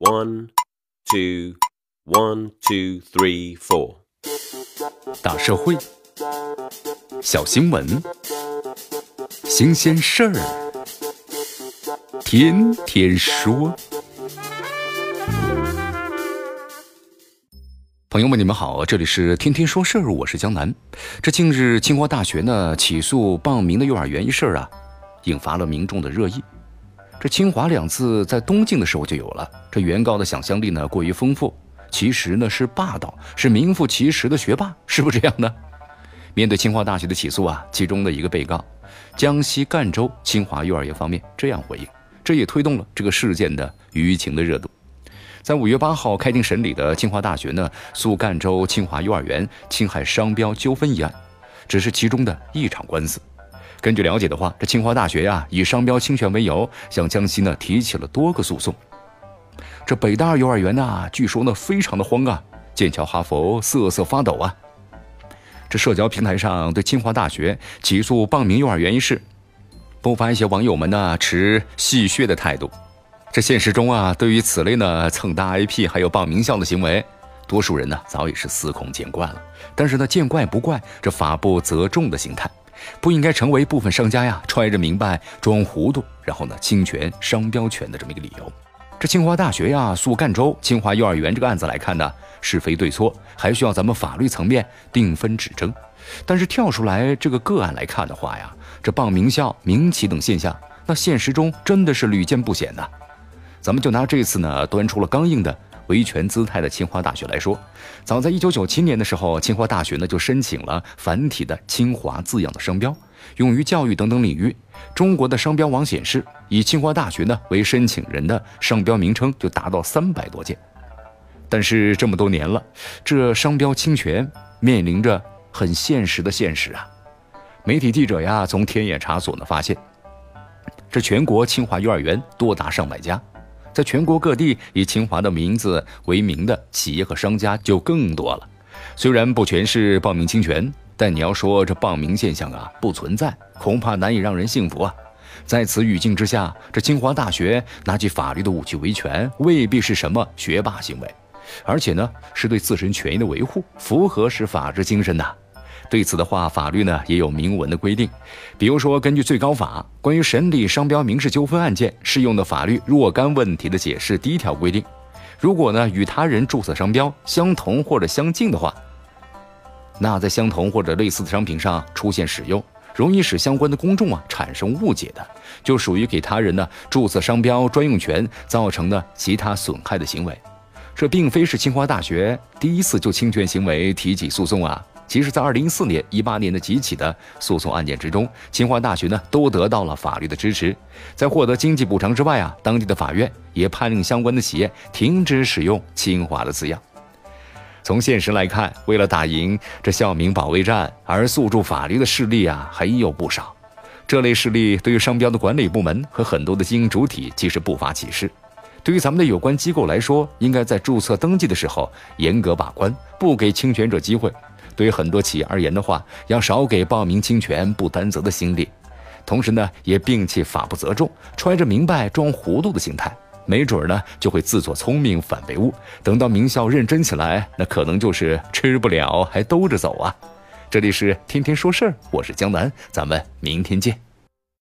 One, two, one, two, three, four。大社会，小新闻，新鲜事儿，天天说。朋友们，你们好，这里是天天说事儿，我是江南。这近日，清华大学呢起诉报名的幼儿园一事啊，引发了民众的热议。这清华两字在东晋的时候就有了，这原告的想象力呢过于丰富，其实呢是霸道，是名副其实的学霸，是不是这样呢？面对清华大学的起诉啊，其中的一个被告，江西赣州清华幼儿园方面这样回应，这也推动了这个事件的舆情的热度。在五月八号开庭审理的清华大学呢诉赣州清华幼儿园侵害商标纠纷一案，只是其中的一场官司。根据了解的话，这清华大学呀，以商标侵权为由，向江西呢提起了多个诉讼。这北大幼儿园呢，据说呢非常的慌啊，剑桥、哈佛瑟瑟发抖啊。这社交平台上对清华大学起诉报名幼儿园一事，不乏一些网友们呢持戏谑的态度。这现实中啊，对于此类呢蹭大 IP 还有报名校的行为，多数人呢早已是司空见惯了。但是呢，见怪不怪，这法不责众的心态。不应该成为部分商家呀揣着明白装糊涂，然后呢侵权商标权的这么一个理由。这清华大学呀诉赣州清华幼儿园这个案子来看呢，是非对错还需要咱们法律层面定分指争。但是跳出来这个个案来看的话呀，这傍名校、名企等现象，那现实中真的是屡见不鲜呐。咱们就拿这次呢端出了刚硬的。维权姿态的清华大学来说，早在一九九七年的时候，清华大学呢就申请了繁体的“清华”字样的商标，用于教育等等领域。中国的商标网显示，以清华大学呢为申请人的商标名称就达到三百多件。但是这么多年了，这商标侵权面临着很现实的现实啊！媒体记者呀从天眼查所呢发现，这全国清华幼儿园多达上百家。在全国各地以清华的名字为名的企业和商家就更多了。虽然不全是报名侵权，但你要说这报名现象啊不存在，恐怕难以让人信服啊。在此语境之下，这清华大学拿起法律的武器维权，未必是什么学霸行为，而且呢是对自身权益的维护，符合是法治精神的。对此的话，法律呢也有明文的规定，比如说根据最高法关于审理商标民事纠纷案件适用的法律若干问题的解释第一条规定，如果呢与他人注册商标相同或者相近的话，那在相同或者类似的商品上出现使用，容易使相关的公众啊产生误解的，就属于给他人呢注册商标专用权造成的其他损害的行为。这并非是清华大学第一次就侵权行为提起诉讼啊。其实，在二零一四年、一八年的几起的诉讼案件之中，清华大学呢都得到了法律的支持。在获得经济补偿之外啊，当地的法院也判令相关的企业停止使用“清华”的字样。从现实来看，为了打赢这校名保卫战而诉诸法律的势力啊，还有不少。这类势力对于商标的管理部门和很多的经营主体其实不乏歧视。对于咱们的有关机构来说，应该在注册登记的时候严格把关，不给侵权者机会。对于很多企业而言的话，要少给报名侵权不担责的心理，同时呢，也摒弃法不责众、揣着明白装糊涂的心态，没准呢就会自作聪明反被误。等到名校认真起来，那可能就是吃不了还兜着走啊！这里是天天说事儿，我是江南，咱们明天见。